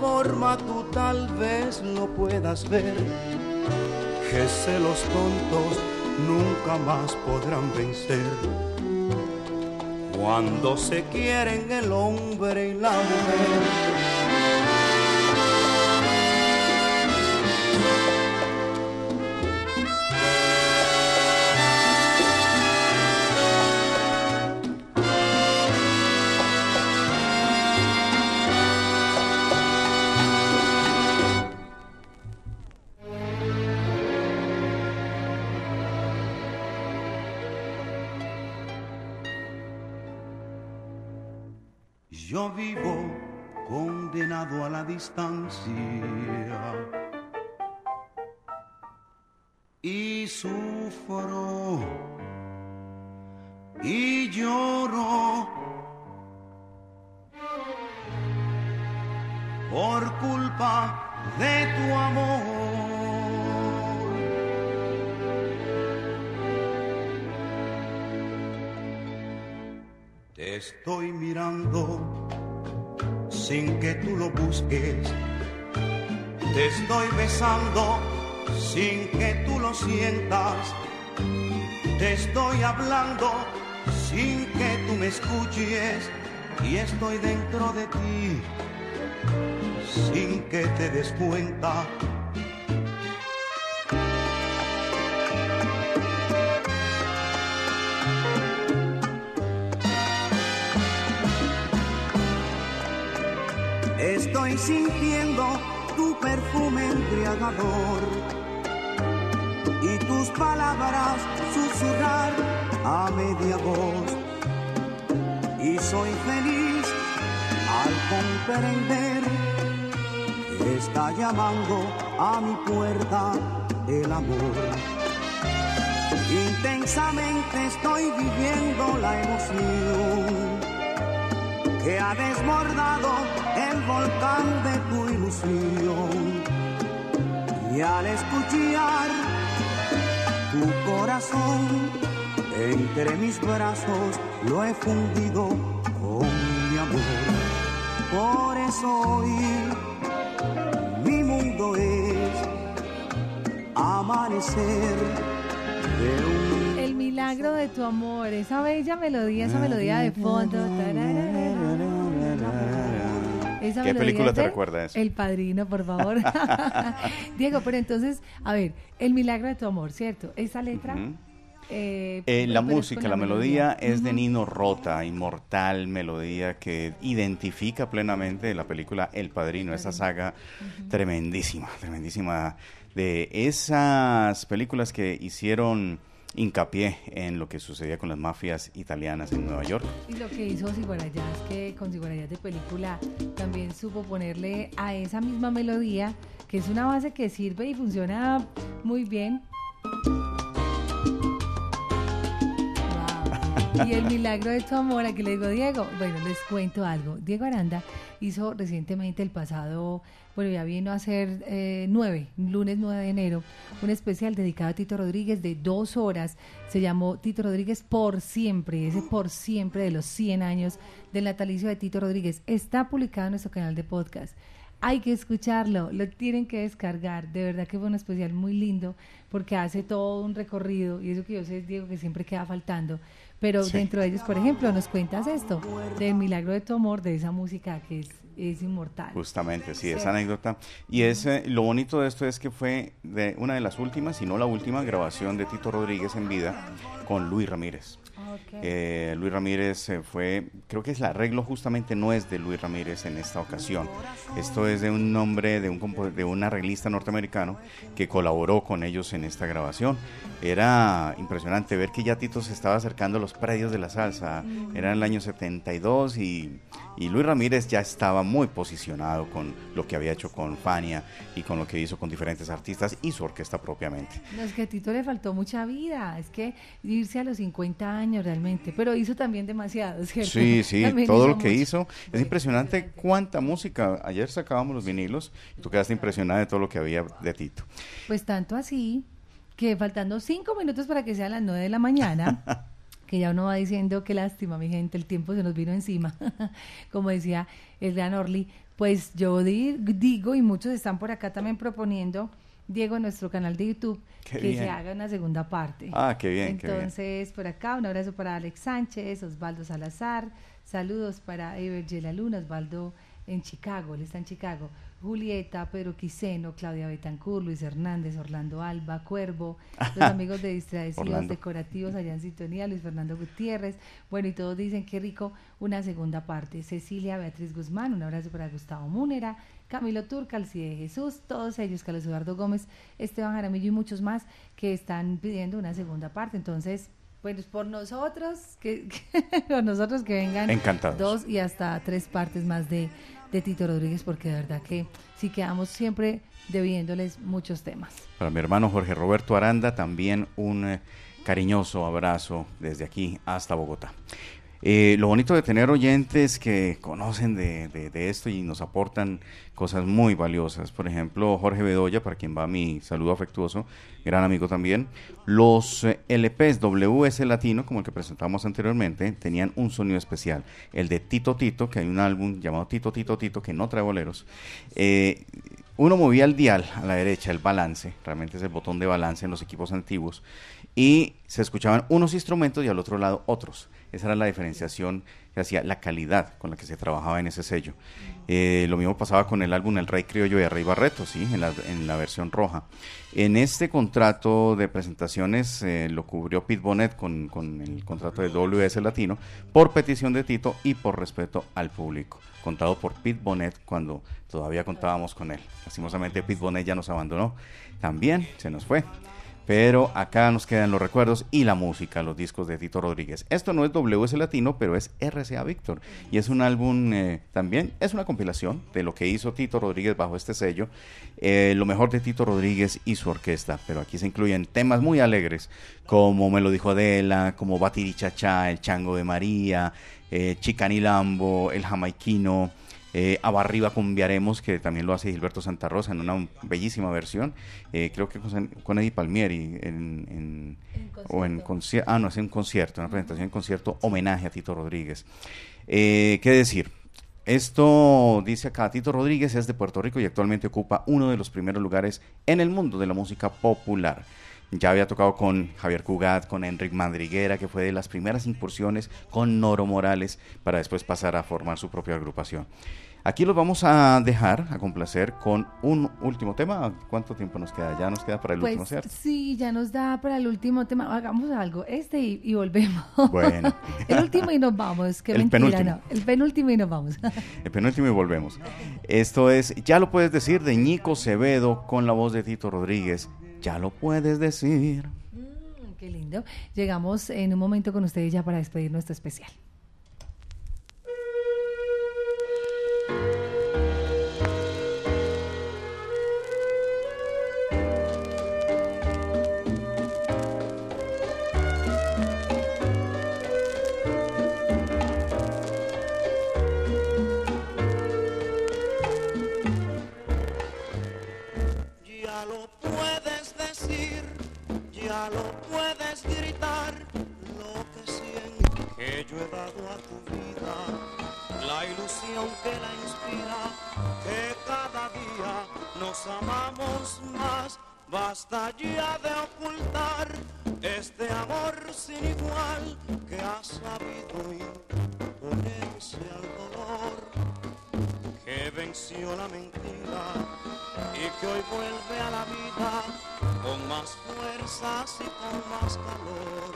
forma tú tal vez lo puedas ver, que celos tontos nunca más podrán vencer. Cuando se quieren el hombre y la mujer y sufro y lloro por culpa de tu amor. Te estoy mirando sin que tú lo busques. Te estoy besando sin que tú lo sientas. Te estoy hablando sin que tú me escuches. Y estoy dentro de ti sin que te des cuenta. Sintiendo tu perfume embriagador y tus palabras susurrar a media voz. Y soy feliz al comprender que está llamando a mi puerta el amor. Intensamente estoy viviendo la emoción que ha desbordado el volcán de tu ilusión. Y al escuchar tu corazón entre mis brazos lo he fundido con mi amor. Por eso hoy mi mundo es amanecer de un El milagro de tu amor, esa bella melodía, esa melodía de fondo. Esa ¿Qué película te recuerda eso? El Padrino, por favor. Diego, pero entonces, a ver, El milagro de tu amor, ¿cierto? Esa letra... Eh, Eh, la música, la melodía es de. Nino Rota, inmortal melodía que identifica plenamente la película El Padrino, esa saga tremendísima, tremendísima, de esas películas que hicieron hincapié en lo que sucedía con las mafias italianas en Nueva York. Y lo que hizo Sigurayas, que con Sigurayas de película también supo ponerle a esa misma melodía, que es una base que sirve y funciona muy bien. Wow. Y el milagro de tu amor, aquí le digo Diego. Bueno, les cuento algo. Diego Aranda hizo recientemente el pasado, bueno, ya vino a hacer eh, 9, lunes 9 de enero, un especial dedicado a Tito Rodríguez de dos horas. Se llamó Tito Rodríguez por siempre, ese por siempre de los 100 años del natalicio de Tito Rodríguez. Está publicado en nuestro canal de podcast. Hay que escucharlo, lo tienen que descargar. De verdad que fue un especial muy lindo porque hace todo un recorrido y eso que yo sé, Diego, que siempre queda faltando. Pero Sí. dentro de ellos, por ejemplo, nos cuentas esto, del milagro de tu amor, de esa música que es, es inmortal. Justamente, sí, Sí. esa anécdota. Y es, eh, lo bonito de esto es que fue de una de las últimas, si no la última, grabación de Tito Rodríguez en vida con Luis Ramírez. Eh, Luis Ramírez eh, fue, creo que es el arreglo justamente no es de Luis Ramírez en esta ocasión. Esto es de un nombre de un, de un arreglista norteamericano que colaboró con ellos en esta grabación. Era impresionante ver que ya Tito se estaba acercando a los predios de la salsa. Era en el año 72 y, y Luis Ramírez ya estaba muy posicionado con lo que había hecho con Fania y con lo que hizo con diferentes artistas y su orquesta propiamente. No, es que a Tito le faltó mucha vida, es que irse a los 50 años realmente, pero hizo también demasiado, ¿cierto? Sí, sí, También todo lo que mucho. hizo. Es impresionante cuánta música. Ayer sacábamos los vinilos y tú quedaste impresionada de todo lo que había de Tito. Pues tanto así que faltando cinco minutos para que sean las nueve de la mañana, que ya uno va diciendo qué lástima, mi gente, el tiempo se nos vino encima, como decía el gran Orly, pues yo di- digo, y muchos están por acá también proponiendo, Diego, en nuestro canal de YouTube, Qué que bien. se haga una segunda parte. Ah, qué bien, qué bien. Entonces, por acá, un abrazo para Alex Sánchez, Osvaldo Salazar, saludos para Ever La Luna, Osvaldo en Chicago, él está en Chicago, Julieta, Pedro Quiseno, Claudia Betancourt, Luis Hernández, Orlando Alba, Cuervo, los amigos de Distraídos. Decorativos allá en sintonía, Luis Fernando Gutiérrez, bueno, y todos dicen qué rico una segunda parte. Cecilia Beatriz Guzmán, un abrazo para Gustavo Múnera, Camilo Turca, Alcide Jesús, todos ellos, Carlos Eduardo Gómez, Esteban Jaramillo y muchos más que están pidiendo una segunda parte. Entonces, pues por nosotros, que, por nosotros que vengan Encantados. dos y hasta tres partes más de, de Tito Rodríguez, porque de verdad que sí quedamos siempre debiéndoles muchos temas. Para mi hermano Jorge Roberto Aranda, también un eh, cariñoso abrazo desde aquí hasta Bogotá. Eh, lo bonito de tener oyentes que conocen de, esto y nos aportan cosas muy valiosas. Por ejemplo, Jorge Bedoya, para quien va mi saludo afectuoso, gran amigo también. Los eh, LPs WS Latino, como el que presentamos anteriormente, tenían un sonido especial. El de Tito Tito, que hay un álbum llamado Tito Tito Tito, que no trae boleros. Eh, uno movía el dial a la derecha, el balance, realmente es el botón de balance en los equipos antiguos, y se escuchaban unos instrumentos y al otro lado otros. Esa era la diferenciación que hacía la calidad con la que se trabajaba en ese sello. Eh, lo mismo pasaba con el álbum El Rey Criollo de Rey Barreto, ¿sí? en, la, en la versión roja. En este contrato de presentaciones eh, lo cubrió Pete Bonnet con, con el contrato de WS Latino por petición de Tito y por respeto al público. Contado por Pete Bonnet cuando todavía contábamos con él. Lastimosamente Pete Bonnet ya nos abandonó. También se nos fue. Pero acá nos quedan los recuerdos y la música, los discos de Tito Rodríguez. Esto no es WS Latino, pero es RCA Víctor. Y es un álbum eh, también, es una compilación de lo que hizo Tito Rodríguez bajo este sello. Eh, lo mejor de Tito Rodríguez y su orquesta. Pero aquí se incluyen temas muy alegres, como Me lo dijo Adela, como Batirichachá, El Chango de María, eh, Chicanilambo, El Jamaiquino. Eh, Abarriba Cumbiaremos, que también lo hace Gilberto Santa Rosa en una bellísima versión, eh, creo que con, con Eddie Palmieri, en, en- o en concierto, ah, no, es en concierto, una presentación en concierto, homenaje a Tito Rodríguez. Eh, ¿Qué decir? Esto dice acá, Tito Rodríguez es de Puerto Rico y actualmente ocupa uno de los primeros lugares en el mundo de la música popular. Ya había tocado con Javier Cugat, con Enric Madriguera, que fue de las primeras incursiones con Noro Morales, para después pasar a formar su propia agrupación. Aquí los vamos a dejar, a complacer con un último tema. ¿Cuánto tiempo nos queda? Ya nos queda para el último, Pues ¿cierto? sí, ya nos da para el último tema. Hagamos algo, este y, y volvemos. Bueno. el último y nos vamos. Qué El mentira, penúltimo. no. El penúltimo y nos vamos. El penúltimo y volvemos. Esto es Ya lo puedes decir de Ñico Cevedo con la voz de Tito Rodríguez. Ya lo puedes decir. Qué lindo. Llegamos en un momento con ustedes ya para despedir nuestro especial. Basta ya de ocultar este amor sin igual que ha sabido imponerse al dolor que venció la mentira y que hoy vuelve a la vida con más fuerzas y con más calor.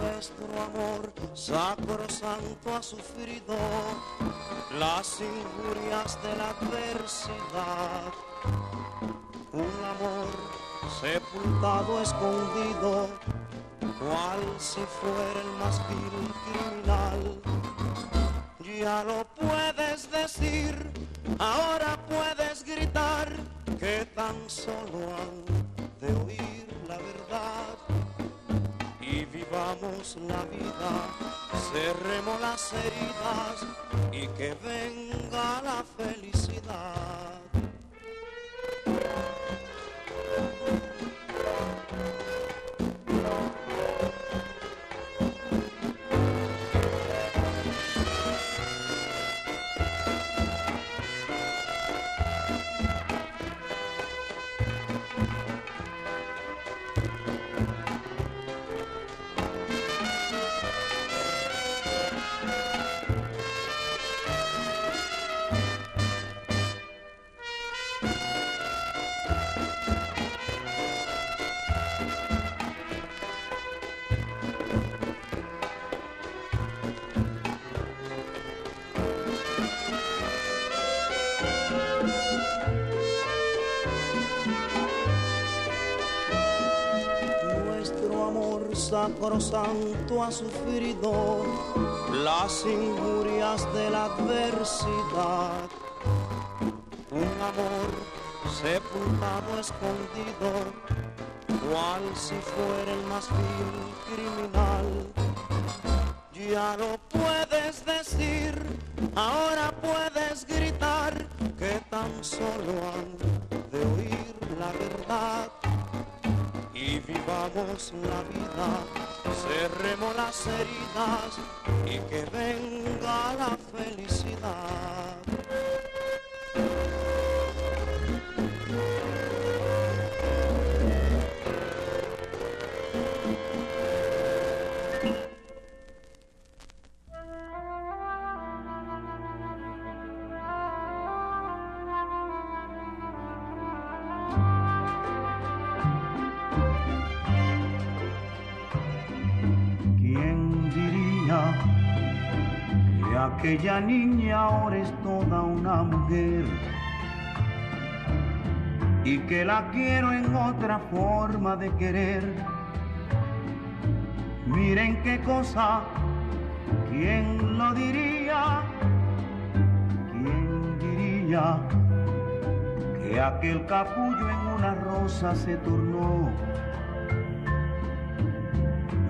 Nuestro amor sacrosanto ha sufrido las injurias de la adversidad. Un amor sepultado, escondido, cual si fuera el más vil criminal. Ya lo puedes decir, ahora puedes gritar que tan solo han de oír la verdad. Y vivamos la vida, cerremos las heridas y que venga la felicidad. Sacrosanto ha sufrido las injurias de la adversidad. Un amor sepultado, escondido, cual si fuera el más vil criminal. Ya lo puedes decir, ahora puedes gritar que tan solo han de oír la verdad. Y vivamos la vida, cerremos las heridas y que venga la felicidad. Aquella niña ahora es toda una mujer? Y que la quiero en otra forma de querer. Miren qué cosa, ¿quién lo diría? ¿Quién diría que aquel capullo en una rosa se tornó?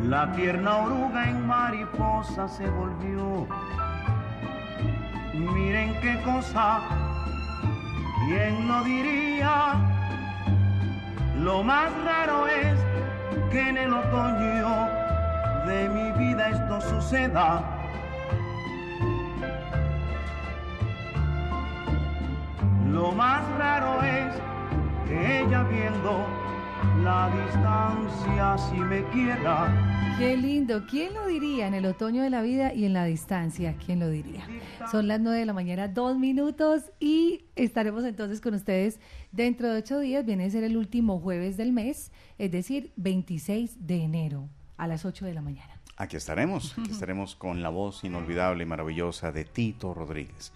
La tierna oruga en mariposa se volvió. Miren qué cosa, ¿quién lo diría? Lo más raro es que en el otoño de mi vida esto suceda. Lo más raro es que ella viendo la distancia si me quiera. Qué lindo. ¿Quién lo diría en el otoño de la vida y en la distancia? ¿Quién lo diría? Son las 9 de la mañana, dos minutos y estaremos entonces con ustedes dentro de ocho días. Viene a ser el último jueves del mes, es decir, 26 de enero a las 8 de la mañana. Aquí estaremos, aquí estaremos con la voz inolvidable y maravillosa de Tito Rodríguez.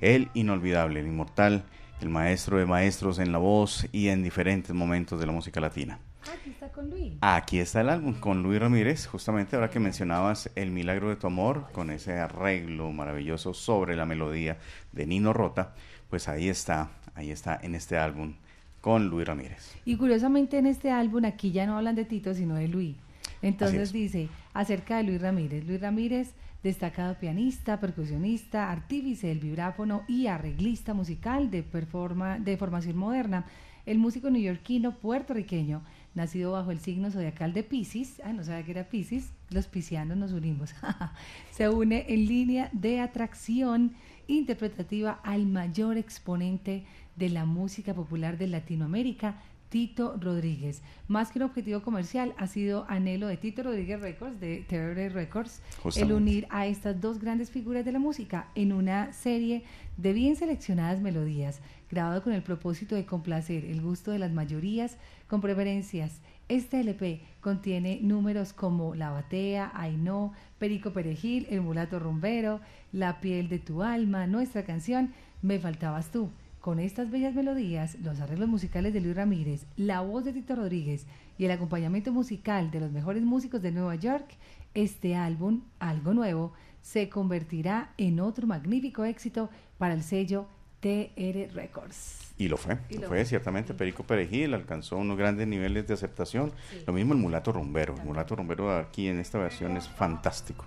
El inolvidable, el inmortal, el maestro de maestros en la voz y en diferentes momentos de la música latina. Aquí está con Luis. Aquí está el álbum con Luis Ramírez, justamente ahora que mencionabas El Milagro de tu Amor, con ese arreglo maravilloso sobre la melodía de Nino Rota, pues ahí está, ahí está en este álbum con Luis Ramírez. Y curiosamente en este álbum aquí ya no hablan de Tito, sino de Luis. Entonces es. dice acerca de Luis Ramírez. Luis Ramírez, destacado pianista, percusionista, artífice del vibráfono y arreglista musical de, performa- de formación moderna. El músico neoyorquino puertorriqueño, nacido bajo el signo zodiacal de Pisces, ah, no sabía que era Pisces, los piscianos nos unimos, se une en línea de atracción interpretativa al mayor exponente de la música popular de Latinoamérica, Tito Rodríguez. Más que un objetivo comercial, ha sido anhelo de Tito Rodríguez Records, de Terror Records, el unir a estas dos grandes figuras de la música en una serie de bien seleccionadas melodías, grabado con el propósito de complacer el gusto de las mayorías con preferencias. Este LP contiene números como La Batea, Ay No, Perico Perejil, El Mulato Rumbero, La Piel de tu Alma, Nuestra Canción, Me Faltabas Tú. Con estas bellas melodías, los arreglos musicales de Luis Ramírez, la voz de Tito Rodríguez y el acompañamiento musical de los mejores músicos de Nueva York, este álbum, Algo Nuevo, se convertirá en otro magnífico éxito para el sello TR Records. Y lo fue, Y lo fue. ciertamente. Perico Perejil alcanzó unos grandes niveles de aceptación. Lo mismo el Mulato Rumbero. El Mulato Rumbero aquí en esta versión es fantástico.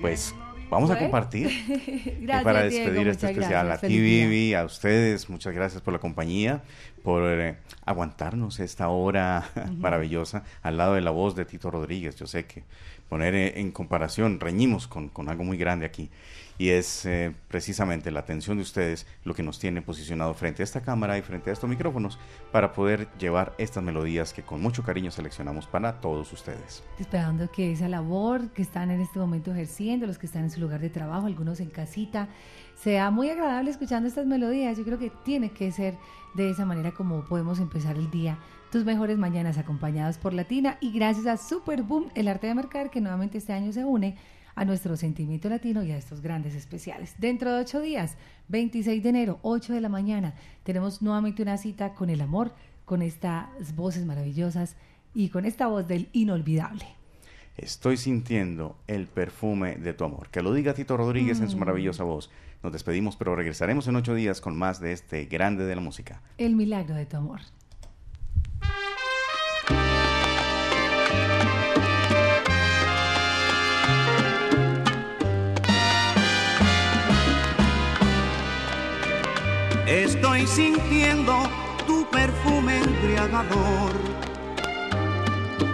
Pues vamos a compartir. Gracias, Y para Diego, despedir este especial, gracias. a ti. Vivi, a ustedes, muchas gracias por la compañía, por eh, aguantarnos esta hora maravillosa al lado de la voz de Tito Rodríguez. Yo sé que poner eh, en comparación, reñimos con, con algo muy grande aquí. Y es eh, precisamente la atención de ustedes lo que nos tiene posicionado frente a esta cámara y frente a estos micrófonos para poder llevar estas melodías que con mucho cariño seleccionamos para todos ustedes. esperando que esa labor que están en este momento ejerciendo, los que están en su lugar de trabajo, algunos en casita, sea muy agradable escuchando estas melodías. Yo creo que tiene que ser de esa manera como podemos empezar el día. Tus mejores mañanas acompañados por Latina y gracias a Super Boom, el arte de mercar, que nuevamente este año se une a nuestro sentimiento latino y a estos grandes especiales. Dentro de ocho días, 26 de enero, 8 de la mañana, tenemos nuevamente una cita con el amor, con estas voces maravillosas y con esta voz del inolvidable. Estoy sintiendo el perfume de tu amor. Que lo diga Tito Rodríguez en su Mm. maravillosa voz. Nos despedimos, pero regresaremos en ocho días con más de este grande de la música. El milagro de tu amor. Sintiendo tu perfume embriagador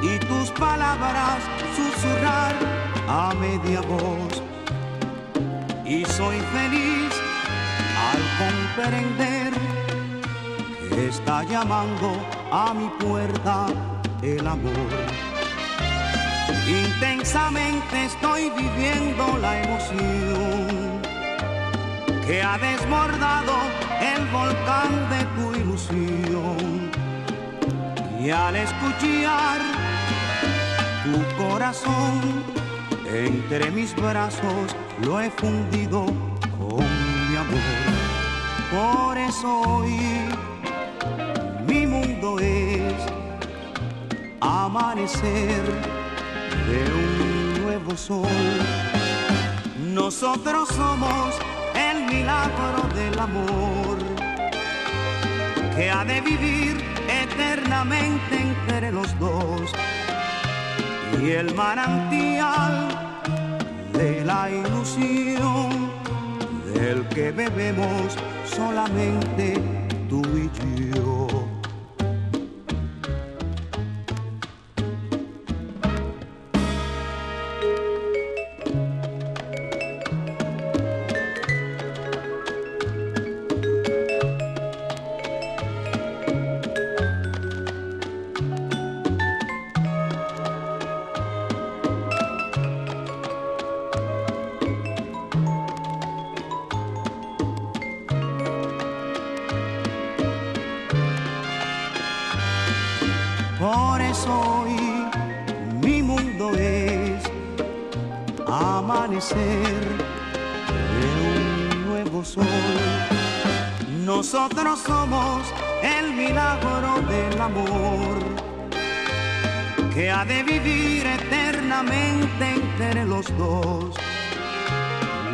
y tus palabras susurrar a media voz. Y soy feliz al comprender que está llamando a mi puerta el amor. Intensamente estoy viviendo la emoción que ha desbordado el volcán de tu ilusión. Y al escuchar tu corazón entre mis brazos lo he fundido con mi amor. Por eso hoy mi mundo es amanecer de un nuevo sol. Nosotros somos el milagro del amor que ha de vivir eternamente entre los dos y el manantial de la ilusión del que bebemos solamente tú y yo.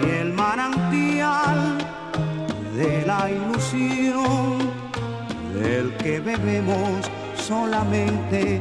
Y el manantial de la ilusión del que bebemos solamente